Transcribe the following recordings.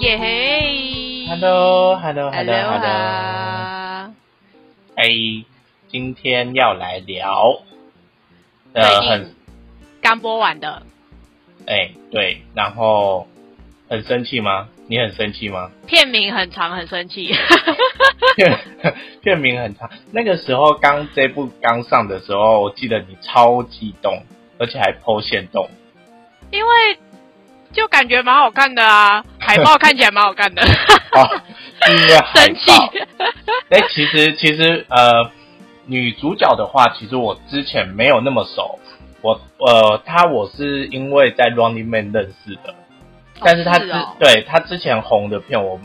耶嘿，Hello，Hello，Hello，Hello，哎，今天要来聊，呃，很刚播完的，哎，对，然后很生气吗？你很生气吗？片名很长，很生气。片 片名很长，那个时候刚这部刚上的时候，我记得你超激动，而且还剖线动，因为就感觉蛮好看的啊，海报看起来蛮好看的。哦，因为 生气。哎，其实其实呃，女主角的话，其实我之前没有那么熟，我呃，她我是因为在 Running Man 认识的。但是她之对她之前红的片，我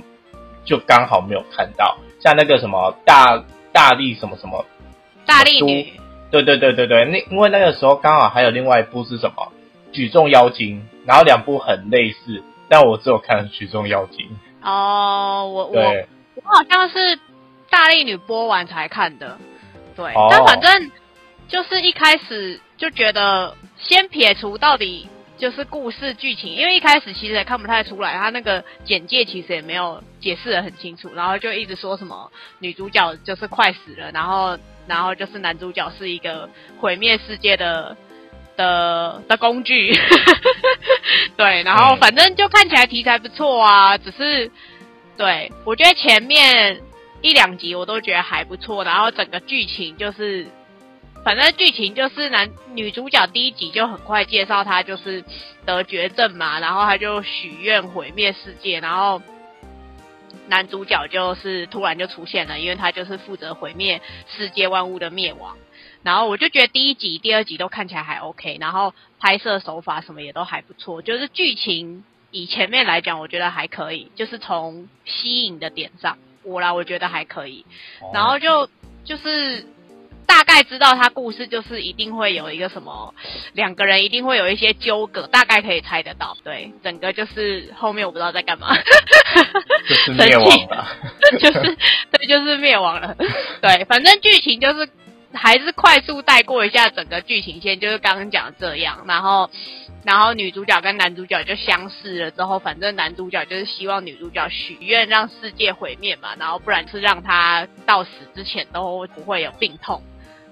就刚好没有看到，像那个什么大大力什么什么大力女，对对对对对，那因为那个时候刚好还有另外一部是什么举重妖精，然后两部很类似，但我只有看举重妖精。哦，我我我好像是大力女播完才看的，对，但反正就是一开始就觉得先撇除到底。就是故事剧情，因为一开始其实也看不太出来，他那个简介其实也没有解释的很清楚，然后就一直说什么女主角就是快死了，然后然后就是男主角是一个毁灭世界的的的工具，对，然后反正就看起来题材不错啊，只是对我觉得前面一两集我都觉得还不错，然后整个剧情就是。反正剧情就是男女主角第一集就很快介绍她就是得绝症嘛，然后他就许愿毁灭世界，然后男主角就是突然就出现了，因为他就是负责毁灭世界万物的灭亡。然后我就觉得第一集、第二集都看起来还 OK，然后拍摄手法什么也都还不错，就是剧情以前面来讲，我觉得还可以，就是从吸引的点上，我啦我觉得还可以，然后就就是。大概知道他故事就是一定会有一个什么，两个人一定会有一些纠葛，大概可以猜得到。对，整个就是后面我不知道在干嘛，就是灭亡了，就是对，就是灭亡了。对，反正剧情就是还是快速带过一下整个剧情线，就是刚刚讲这样。然后，然后女主角跟男主角就相识了之后，反正男主角就是希望女主角许愿让世界毁灭嘛，然后不然是让他到死之前都不会有病痛。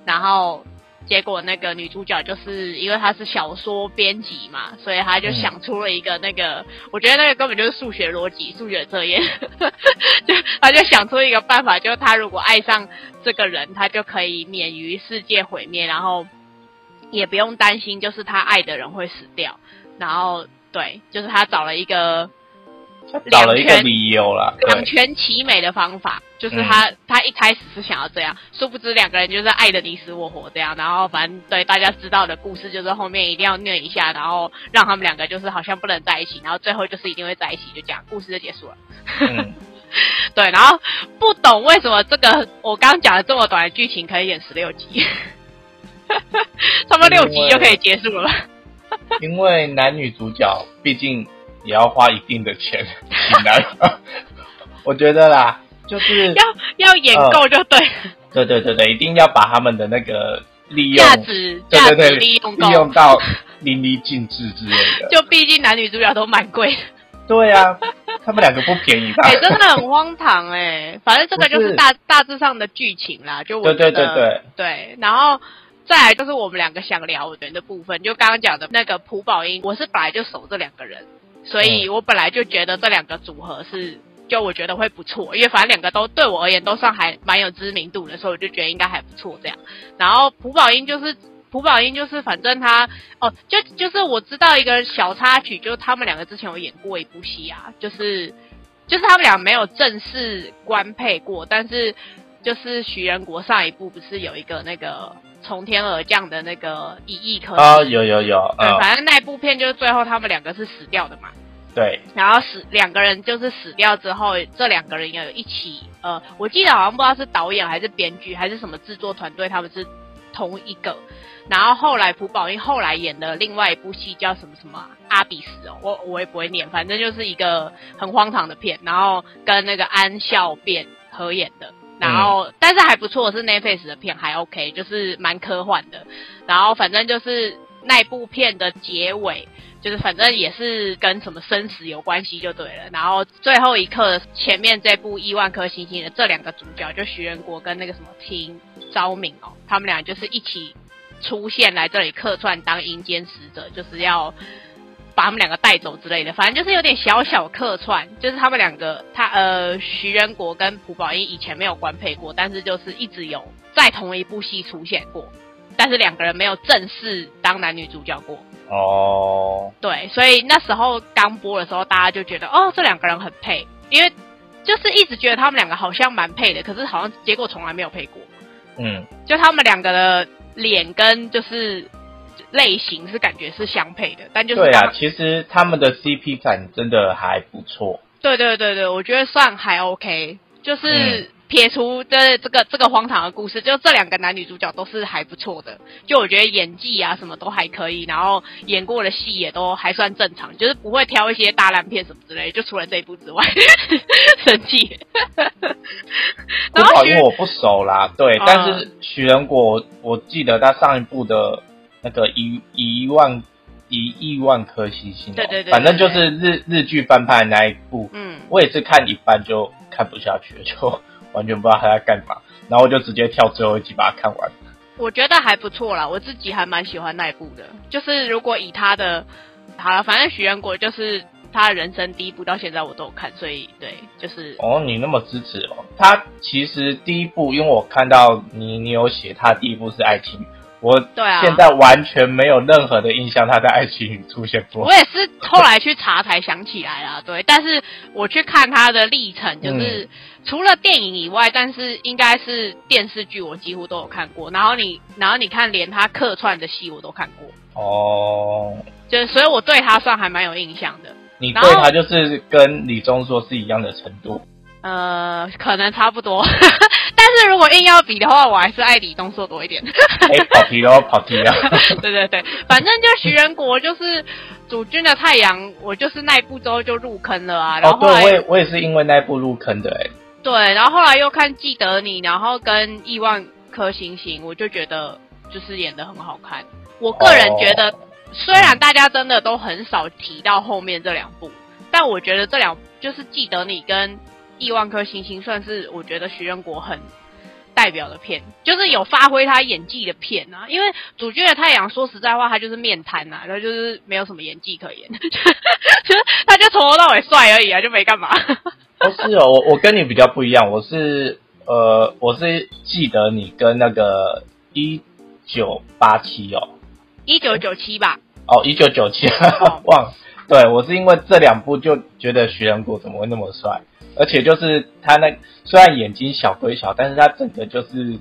然后结果那个女主角就是因为她是小说编辑嘛，所以她就想出了一个那个，我觉得那个根本就是数学逻辑、数学测验，就她就想出一个办法，就她如果爱上这个人，她就可以免于世界毁灭，然后也不用担心就是她爱的人会死掉。然后对，就是她找了一个。找了一个理由了，两全其美的方法，就是他他一开始是想要这样，殊不知两个人就是爱的你死我活这样，然后反正对大家知道的故事就是后面一定要虐一下，然后让他们两个就是好像不能在一起，然后最后就是一定会在一起，就这样故事就结束了。对，然后不懂为什么这个我刚讲的这么短的剧情可以演十六集，差不多六集就可以结束了。因为男女主角毕竟。也要花一定的钱请来，我觉得啦，就是要要演够就对。对对对对，一定要把他们的那个利用价值，对对对，利用利用到淋漓尽致之类的。就毕竟男女主角都蛮贵。对啊，他们两个不便宜吧？哎，真的很荒唐哎。反正这个就是大大致上的剧情啦，就我对对对对对，然后再来就是我们两个想聊的部分，就刚刚讲的那个朴宝英，我是本来就守这两个人。所以我本来就觉得这两个组合是，就我觉得会不错，因为反正两个都对我而言都算还蛮有知名度的，所以我就觉得应该还不错这样。然后朴宝英就是朴宝英就是反正他哦，就就是我知道一个小插曲，就是他们两个之前有演过一部戏啊，就是就是他们俩没有正式官配过，但是就是徐仁国上一部不是有一个那个。从天而降的那个一亿颗啊，有有有，对，反正那部片就是最后他们两个是死掉的嘛。对，然后死两个人就是死掉之后，这两个人有一起，呃，我记得好像不知道是导演还是编剧还是什么制作团队，他们是同一个。然后后来朴宝英后来演的另外一部戏叫什么什么阿比斯哦，我我也不会念，反正就是一个很荒唐的片，然后跟那个安孝变合演的。然后，但是还不错，是 Netflix 的片，还 OK，就是蛮科幻的。然后反正就是那部片的结尾，就是反正也是跟什么生死有关系就对了。然后最后一刻前面这部亿万颗星星的这两个主角，就徐仁国跟那个什么听昭敏哦，他们俩就是一起出现来这里客串当阴间使者，就是要。把他们两个带走之类的，反正就是有点小小客串，就是他们两个，他呃徐仁国跟朴宝英以前没有官配过，但是就是一直有在同一部戏出现过，但是两个人没有正式当男女主角过。哦，对，所以那时候刚播的时候，大家就觉得哦这两个人很配，因为就是一直觉得他们两个好像蛮配的，可是好像结果从来没有配过。嗯，就他们两个的脸跟就是。类型是感觉是相配的，但就是对啊，其实他们的 CP 感真的还不错。对对对对，我觉得算还 OK，就是撇除的这个这个荒唐的故事，就这两个男女主角都是还不错的。就我觉得演技啊什么都还可以，然后演过的戏也都还算正常，就是不会挑一些大烂片什么之类。就除了这一部之外，生气。不好，因为我不熟啦。对，但是许仁果，我记得他上一部的。那个一一万一亿万颗星星，对对对，反正就是日日剧翻拍那一部，嗯，我也是看一半就看不下去了，就完全不知道他在干嘛，然后我就直接跳最后一集把它看完。我觉得还不错啦，我自己还蛮喜欢那一部的。就是如果以他的，好了，反正许愿果就是他人生第一部，到现在我都有看，所以对，就是哦，你那么支持哦。他其实第一部，因为我看到你你有写他第一部是爱情。我对啊现在完全没有任何的印象，他在爱情里出现过。我也是后来去查才想起来啦，对。但是我去看他的历程，就是除了电影以外，但是应该是电视剧，我几乎都有看过。然后你，然后你看，连他客串的戏我都看过。哦，就是所以我对他算还蛮有印象的。你对他就是跟李钟硕是一样的程度。呃，可能差不多，但是如果硬要比的话，我还是爱李东硕多一点。哎，跑题了，跑题 了。对对对，反正就徐仁国就是主君的太阳，我就是那一部之后就入坑了啊。哦，对，我也我也是因为那一部入坑的哎。对，然后后来又看记得你，然后跟亿万颗星星，我就觉得就是演的很好看。我个人觉得，虽然大家真的都很少提到后面这两部，但我觉得这两就是记得你跟。亿万颗星星算是我觉得徐仁国很代表的片，就是有发挥他演技的片啊。因为主角的太阳，说实在话，他就是面瘫呐，他就是没有什么演技可言，就是他就从头到尾帅而已啊，就没干嘛。不是哦，我我跟你比较不一样，我是呃，我是记得你跟那个一九八七哦，一九九七吧？哦，一九九七，忘了。对我是因为这两部就觉得徐仁国怎么会那么帅。而且就是他那虽然眼睛小归小，但是他整个就是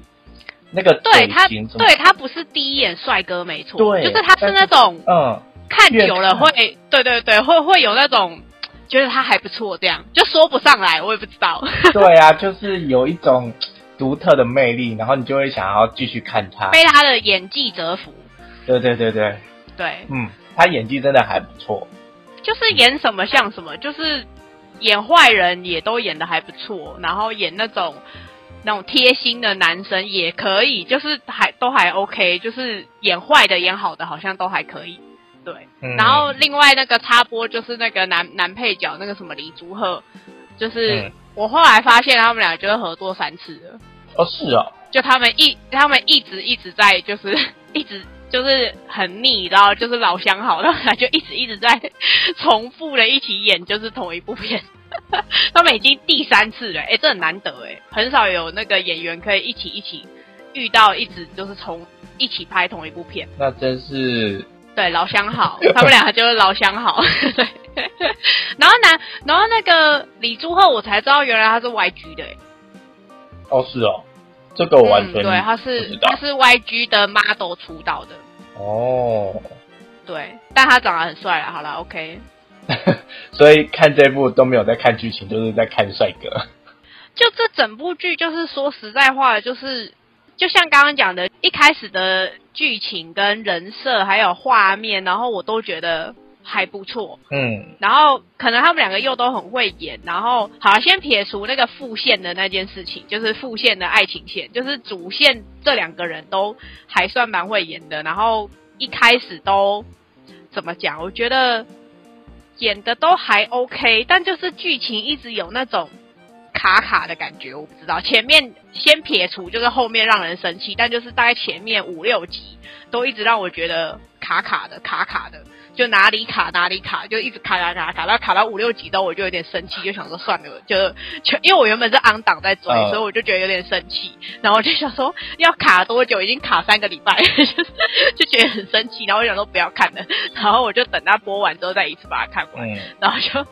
那个对他对他不是第一眼帅哥没错，对，就是他是那种嗯看久了会对对对会会有那种觉得他还不错这样，就说不上来，我也不知道。对啊，就是有一种独特的魅力，然后你就会想要继续看他，被他的演技折服。对对对对对，嗯，他演技真的还不错，就是演什么像什么，就是。演坏人也都演的还不错，然后演那种那种贴心的男生也可以，就是还都还 OK，就是演坏的演好的好像都还可以，对。然后另外那个插播就是那个男男配角那个什么李竹鹤，就是我后来发现他们俩就是合作三次了。哦，是啊。就他们一他们一直一直在就是 一直。就是很腻，然后就是老相好，然后他就一直一直在重复的一起演，就是同一部片。他们已经第三次了，哎，这很难得哎，很少有那个演员可以一起一起遇到，一直就是从一起拍同一部片。那真是对老相好，他们两个就是老相好。对，然后男，然后那个李朱赫，我才知道原来他是 YG 的。哦，是哦。这个我完全对，他是他是 YG 的 model 出道的哦，对，但他长得很帅啊。好了，OK。所以看这部都没有在看剧情，就是在看帅哥。就这整部剧，就是说实在话，就是就像刚刚讲的，一开始的剧情跟人设还有画面，然后我都觉得。还不错，嗯，然后可能他们两个又都很会演，然后好，先撇除那个副线的那件事情，就是副线的爱情线，就是主线这两个人都还算蛮会演的，然后一开始都怎么讲？我觉得演的都还 OK，但就是剧情一直有那种卡卡的感觉。我不知道前面先撇除，就是后面让人生气，但就是大概前面五六集都一直让我觉得卡卡的，卡卡的。就哪里卡哪里卡，就一直卡卡卡卡，到卡到五六集都我就有点生气，就想说算了，就就因为我原本是昂档在追，所以我就觉得有点生气，然后我就想说要卡多久，已经卡三个礼拜，就觉得很生气，然后我想说不要看了，然后我就等它播完之后再一次把它看完，然后就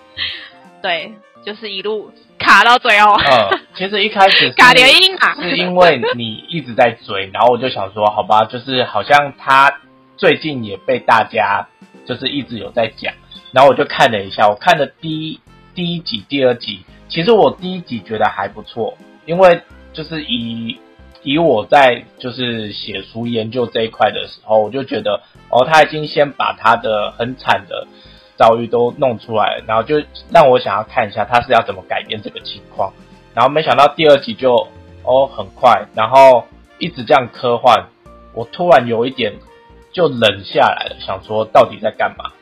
对，就是一路卡到最后。嗯，其实一开始 卡连音啊，是因为你一直在追，然后我就想说好吧，就是好像他最近也被大家。就是一直有在讲，然后我就看了一下，我看了第一第一集、第二集，其实我第一集觉得还不错，因为就是以以我在就是写书研究这一块的时候，我就觉得哦，他已经先把他的很惨的遭遇都弄出来了，然后就让我想要看一下他是要怎么改变这个情况，然后没想到第二集就哦很快，然后一直这样科幻，我突然有一点。就冷下来了，想说到底在干嘛，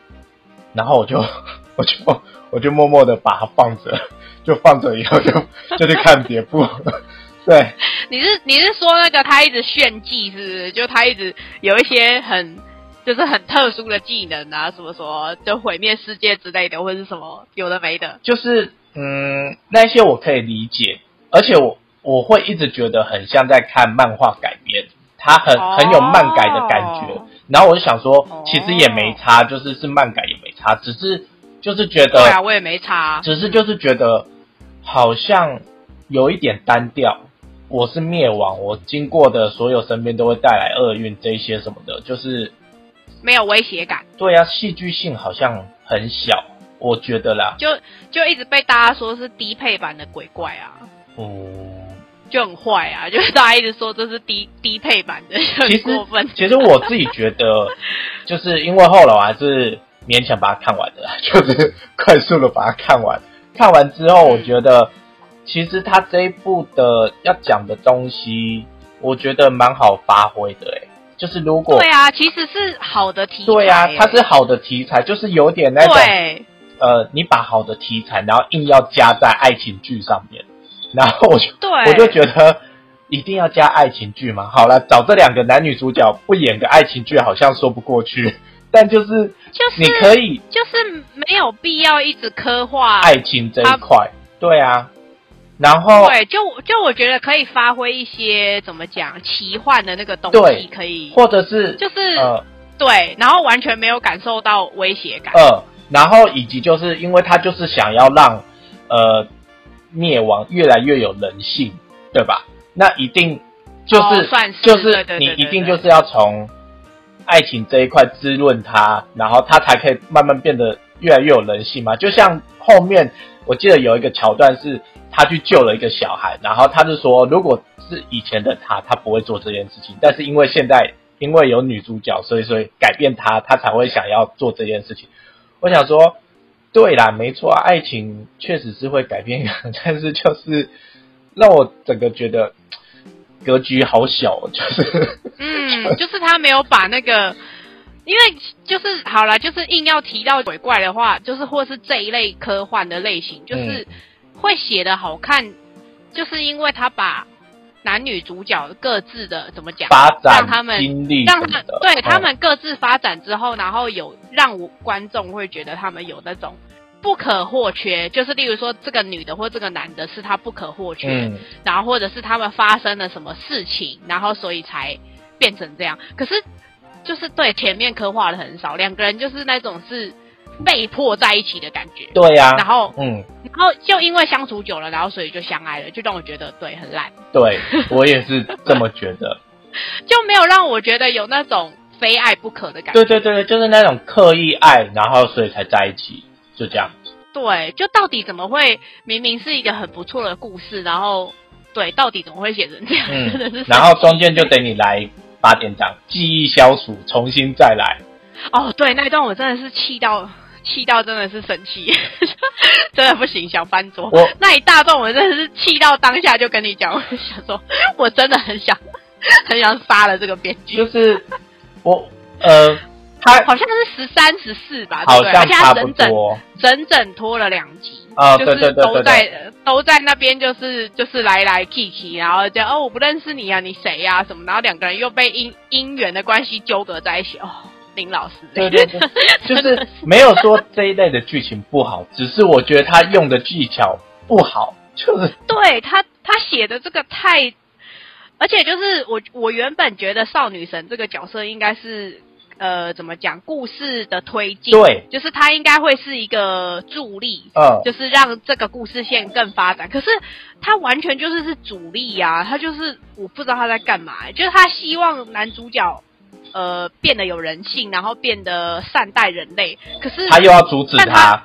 然后我就 我就我就默默的把它放着，就放着以后就就去看别部。对，你是你是说那个他一直炫技是不是？就他一直有一些很就是很特殊的技能啊，什么什么就毁灭世界之类的，或者是什么有的没的。就是嗯，那些我可以理解，而且我我会一直觉得很像在看漫画改编，他很很有漫改的感觉。然后我就想说，其实也没差，就是是漫改也没差，只是就是觉得，对啊，我也没差，只是就是觉得好像有一点单调。我是灭亡，我经过的所有身边都会带来厄运，这些什么的，就是没有威胁感。对啊，戏剧性好像很小，我觉得啦，就就一直被大家说是低配版的鬼怪啊。哦。就很坏啊！就是大家一直说这是低低配版的，很过分。其实我自己觉得，就是因为后来我还是勉强把它看完的，就是快速的把它看完。看完之后，我觉得其实他这一部的要讲的东西，我觉得蛮好发挥的。哎，就是如果对啊，其实是好的题材。对啊，它是好的题材，就是有点那种呃，你把好的题材，然后硬要加在爱情剧上面。然后我就我就觉得一定要加爱情剧嘛。好了，找这两个男女主角不演个爱情剧，好像说不过去。但就是就是你可以，就是没有必要一直刻画爱情这一块。对啊，然后对，就就我觉得可以发挥一些怎么讲奇幻的那个东西，可以或者是就是呃对，然后完全没有感受到威胁感。呃，然后以及就是因为他就是想要让呃。灭亡越来越有人性，对吧？那一定就是就是你一定就是要从爱情这一块滋润他，然后他才可以慢慢变得越来越有人性嘛。就像后面我记得有一个桥段是，他去救了一个小孩，然后他就说，如果是以前的他，他不会做这件事情，但是因为现在因为有女主角，所以所以改变他，他才会想要做这件事情。我想说。对啦，没错啊，爱情确实是会改变人，但是就是让我整个觉得格局好小，就是嗯，就是他没有把那个，因为就是好了，就是硬要提到鬼怪的话，就是或是这一类科幻的类型，就是会写的好看，就是因为他把。男女主角各自的怎么讲？发展让他们经历让他们对他们各自发展之后，然后有让观众会觉得他们有那种不可或缺，就是例如说这个女的或这个男的是他不可或缺，然后或者是他们发生了什么事情，然后所以才变成这样。可是就是对前面刻画的很少，两个人就是那种是。被迫在一起的感觉，对呀，然后嗯，然后就因为相处久了，然后所以就相爱了，就让我觉得对很烂。对 我也是这么觉得，就没有让我觉得有那种非爱不可的感觉。对对对对，就是那种刻意爱，然后所以才在一起，就这样。对，就到底怎么会明明是一个很不错的故事，然后对，到底怎么会写成这样？真的是，然后中间就等你来八点档，记忆消除，重新再来。哦，对，那一段我真的是气到。气到真的是生气，真的不行，想翻桌。那一大段我真的是气到当下就跟你讲，我想说，我真的很想 很想杀了这个编剧。就是我呃，他好像是十三十四吧，好像差不多，整整拖了两集啊，就是都在都在那边，就是就是来来 Kiki，然后就哦我不认识你啊，你谁呀什么，然后两个人又被姻姻缘的关系纠葛在一起哦。林老师，对对对，就是没有说这一类的剧情不好，只是我觉得他用的技巧不好，就是对他他写的这个太，而且就是我我原本觉得少女神这个角色应该是呃怎么讲故事的推进，对，就是他应该会是一个助力，嗯，就是让这个故事线更发展。可是他完全就是是主力呀，他就是我不知道他在干嘛，就是他希望男主角。呃，变得有人性，然后变得善待人类。可是他又要阻止他。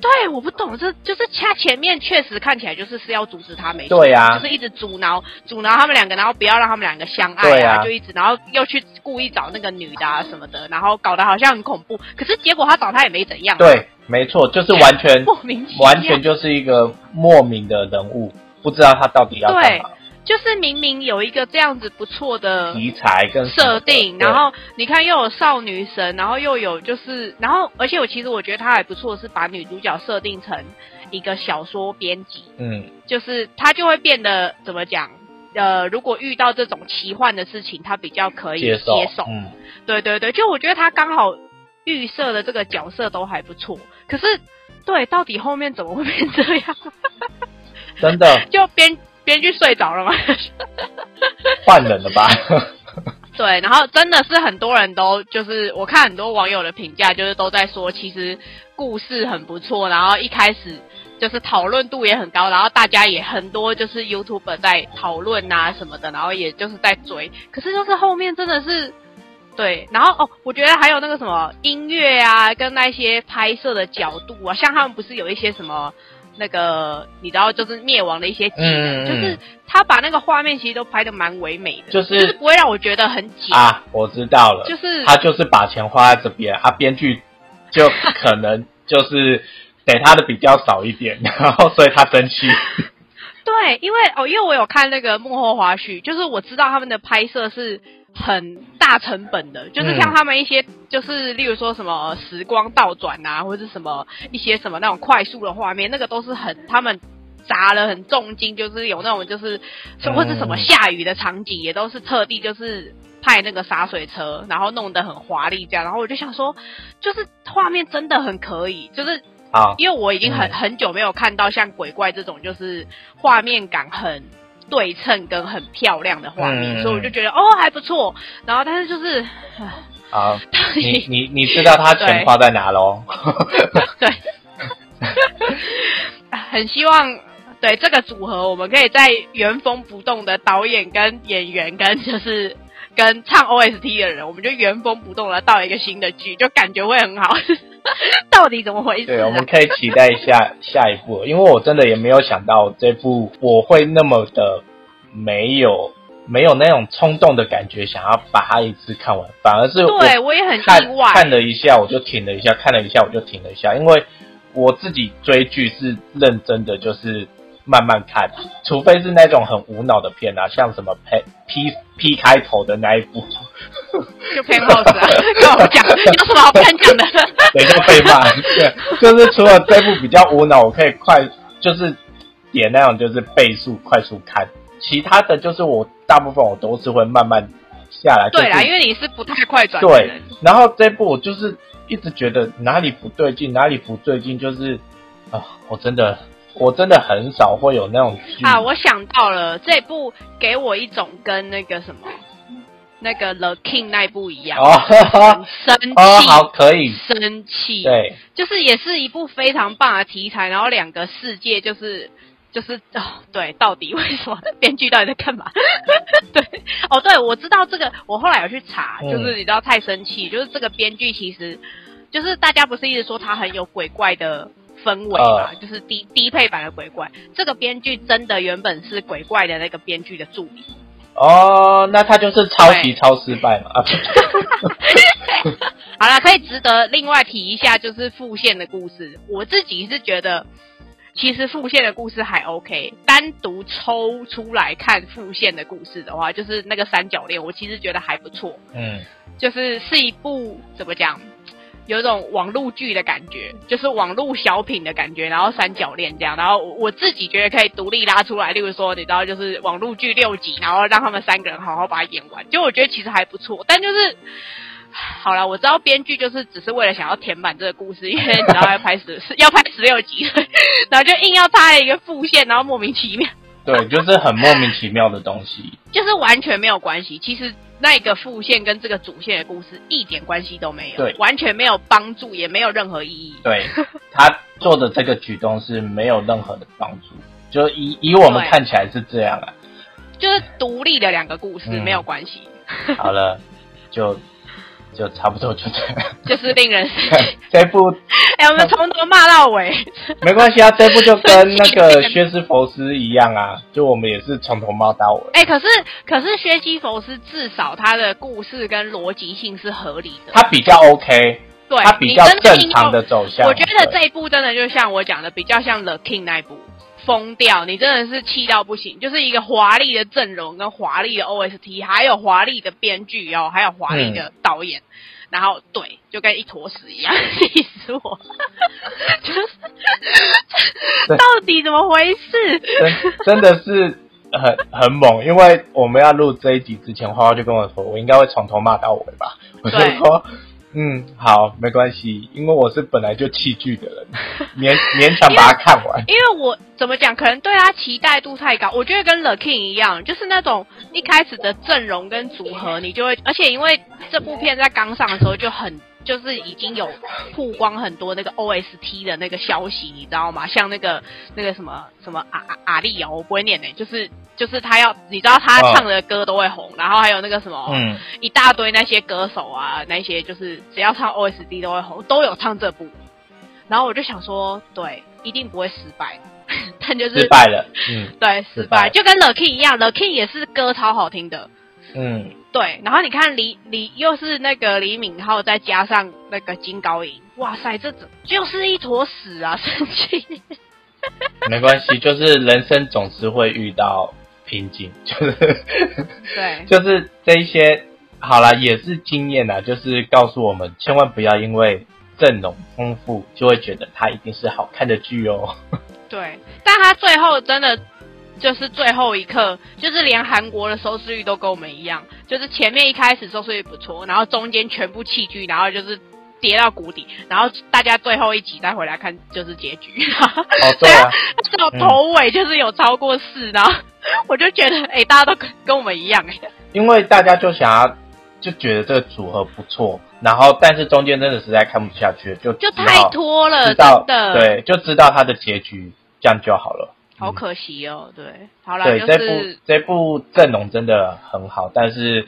对，我不懂，这就是他前面确实看起来就是是要阻止他，没错，对呀，就是一直阻挠阻挠他们两个，然后不要让他们两个相爱啊，就一直，然后又去故意找那个女的啊什么的，然后搞得好像很恐怖。可是结果他找他也没怎样。对，没错，就是完全 莫名，完全就是一个莫名的人物，不知道他到底要干嘛。就是明明有一个这样子不错的题材跟设定，然后你看又有少女神，然后又有就是，然后而且我其实我觉得他还不错，是把女主角设定成一个小说编辑，嗯，就是她就会变得怎么讲？呃，如果遇到这种奇幻的事情，他比较可以接受，嗯，对对对，就我觉得他刚好预设的这个角色都还不错，可是对，到底后面怎么会变这样？真的 就编。编剧睡着了吗？换人了吧？对，然后真的是很多人都就是我看很多网友的评价，就是都在说其实故事很不错，然后一开始就是讨论度也很高，然后大家也很多就是 YouTube 在讨论啊什么的，然后也就是在追。可是就是后面真的是对，然后哦，我觉得还有那个什么音乐啊，跟那些拍摄的角度啊，像他们不是有一些什么。那个你知道，就是灭亡的一些技能，就是他把那个画面其实都拍的蛮唯美的，就是不会让我觉得很假啊。我知道了，就是他就是把钱花在这边，啊，编剧就可能 就是给他的比较少一点，然后所以他生气。对，因为哦，因为我有看那个幕后花絮，就是我知道他们的拍摄是。很大成本的，就是像他们一些，就是例如说什么时光倒转啊，或者是什么一些什么那种快速的画面，那个都是很他们砸了很重金，就是有那种就是或者什么下雨的场景，也都是特地就是派那个洒水车，然后弄得很华丽这样。然后我就想说，就是画面真的很可以，就是啊，因为我已经很很久没有看到像鬼怪这种，就是画面感很。对称跟很漂亮的画面，所以我就觉得哦还不错。然后，但是就是，好，你你你知道他钱花在哪喽？对，很希望对这个组合，我们可以在原封不动的导演跟演员跟就是跟唱 OST 的人，我们就原封不动的到一个新的剧，就感觉会很好。到底怎么回事？对，我们可以期待一下下一部，因为我真的也没有想到这部我会那么的没有没有那种冲动的感觉，想要把它一次看完，反而是对我也很意外，看了一下我就停了一下，看了一下我就停了一下，因为我自己追剧是认真的，就是慢慢看，除非是那种很无脑的片啊，像什么 P P P 开头的那一部。就偏好子啊，跟我讲，有什么好看讲的？等一下被骂。对，就是除了这部比较无脑，我可以快，就是点那种就是倍速快速看。其他的就是我大部分我都是会慢慢下来。对啦，因为你是不太快转。对，然后这部我就是一直觉得哪里不对劲，哪里不对劲，就是啊，我真的我真的很少会有那种啊，我想到了这部给我一种跟那个什么。那个 The King 那部一样，很生气，好可以生气，对，就是也是一部非常棒的题材，然后两个世界就是就是哦，对，到底为什么编剧到底在干嘛？对，哦，对，我知道这个，我后来有去查，就是你知道太生气，就是这个编剧其实就是大家不是一直说他很有鬼怪的氛围嘛，就是低低配版的鬼怪，这个编剧真的原本是鬼怪的那个编剧的助理。哦，那他就是抄袭超失败嘛？啊，好了，可以值得另外提一下，就是复线的故事。我自己是觉得，其实副线的故事还 OK，单独抽出来看副线的故事的话，就是那个三角恋，我其实觉得还不错。嗯，就是是一部怎么讲？有一种网络剧的感觉，就是网络小品的感觉，然后三角恋这样，然后我自己觉得可以独立拉出来，例如说，你知道，就是网络剧六集，然后让他们三个人好好把它演完，就我觉得其实还不错。但就是，好了，我知道编剧就是只是为了想要填满这个故事，因为你知道要拍十 要拍十六集，然后就硬要插一个副线，然后莫名其妙。对，就是很莫名其妙的东西，就是完全没有关系。其实。那个副线跟这个主线的故事一点关系都没有，对，完全没有帮助，也没有任何意义。对他做的这个举动是没有任何的帮助，就以以我们看起来是这样啊，就是独立的两个故事没有关系。好了，就。就差不多就这样，就是令人 这部哎，我们从头骂到尾，没关系啊，这部就跟那个 薛西佛斯一样啊，就我们也是从头骂到尾。哎，可是可是薛西佛斯至少他的故事跟逻辑性是合理的，他比较 OK，对，他比较正常的走向。我觉得这一部真的就像我讲的，比较像 The King 那一部。疯掉！你真的是气到不行，就是一个华丽的阵容跟华丽的 OST，还有华丽的编剧哦，还有华丽的导演，然后对，就跟一坨屎一样，气死我！就是到底怎么回事？真的是很很猛，因为我们要录这一集之前，花花就跟我说，我应该会从头骂到尾吧？我就说。嗯，好，没关系，因为我是本来就弃剧的人，勉勉强把它看完。因为我怎么讲，可能对他期待度太高。我觉得跟 The King 一样，就是那种一开始的阵容跟组合，你就会，而且因为这部片在刚上的时候就很。就是已经有曝光很多那个 OST 的那个消息，你知道吗？像那个那个什么什么阿阿阿丽哦，我不会念呢，就是就是他要，你知道他唱的歌都会红，然后还有那个什么，嗯，一大堆那些歌手啊，那些就是只要唱 OST 都会红，都有唱这部。然后我就想说，对，一定不会失败，但就是失败了，嗯，对，失败，就跟 The King 一样，The King 也是歌超好听的，嗯。对，然后你看李李又是那个李敏镐，再加上那个金高银，哇塞，这怎就是一坨屎啊！生气，没关系，就是人生总是会遇到瓶颈，就是 对，就是这一些好了，也是经验啊，就是告诉我们，千万不要因为阵容丰富就会觉得它一定是好看的剧哦。对，但他最后真的。就是最后一刻，就是连韩国的收视率都跟我们一样，就是前面一开始收视率不错，然后中间全部弃剧，然后就是跌到谷底，然后大家最后一集再回来看就是结局。哦，对啊，这种头尾就是有超过四，然后 我就觉得，哎，大家都跟跟我们一样，哎，因为大家就想要就觉得这个组合不错，然后但是中间真的实在看不下去，就就太拖了，真的，对，就知道它的结局，这样就好了。好可惜哦，对，好了，对这部这部阵容真的很好，但是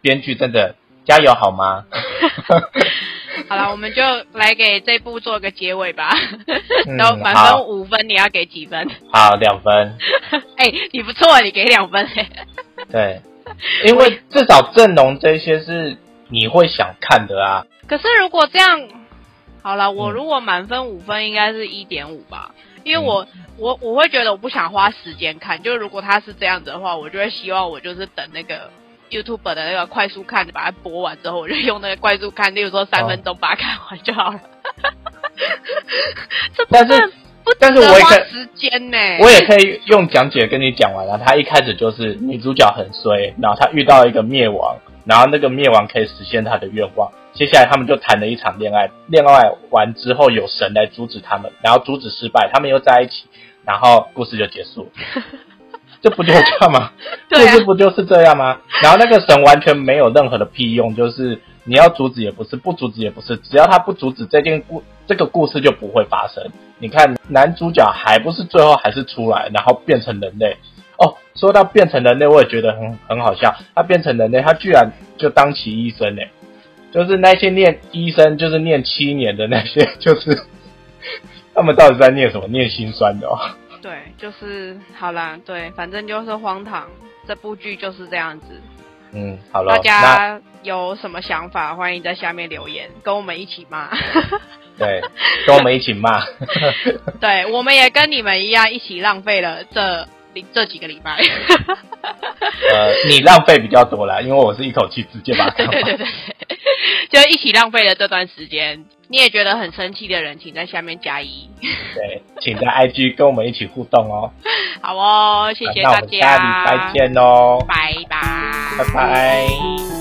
编剧真的加油好吗？好了，我们就来给这部做个结尾吧。都满分五分，你要给几分？好，两分。哎，你不错，你给两分。对，因为至少阵容这些是你会想看的啊。可是如果这样，好了，我如果满分五分，应该是一点五吧。因为我我我会觉得我不想花时间看，就是如果他是这样子的话，我就会希望我就是等那个 YouTube 的那个快速看，把它播完之后，我就用那个快速看，例如说三分钟把它看完就好了。这但是不但是我花时间呢，我也可以用讲解跟你讲完了。他一开始就是女主角很衰，然后他遇到一个灭亡，然后那个灭亡可以实现他的愿望。接下来他们就谈了一场恋爱，恋爱完之后有神来阻止他们，然后阻止失败，他们又在一起，然后故事就结束。这不就这样吗？故事不就是这样吗？然后那个神完全没有任何的屁用，就是你要阻止也不是，不阻止也不是，只要他不阻止这件故这个故事就不会发生。你看男主角还不是最后还是出来，然后变成人类。哦，说到变成人类，我也觉得很很好笑。他变成人类，他居然就当起医生嘞。就是那些念医生，就是念七年的那些，就是他们到底在念什么？念心酸的哦。对，就是好啦，对，反正就是荒唐。这部剧就是这样子。嗯，好了，大家有什么想法，欢迎在下面留言，跟我们一起骂。对，跟我们一起骂。对，我们也跟你们一样，一起浪费了这这几个礼拜。呃，你浪费比较多啦，因为我是一口气直接把它。对对对对，就一起浪费了这段时间。你也觉得很生气的人，请在下面加一。对，请在 IG 跟我们一起互动哦。好哦，谢谢大家。那我们下礼拜见哦。拜拜。拜拜。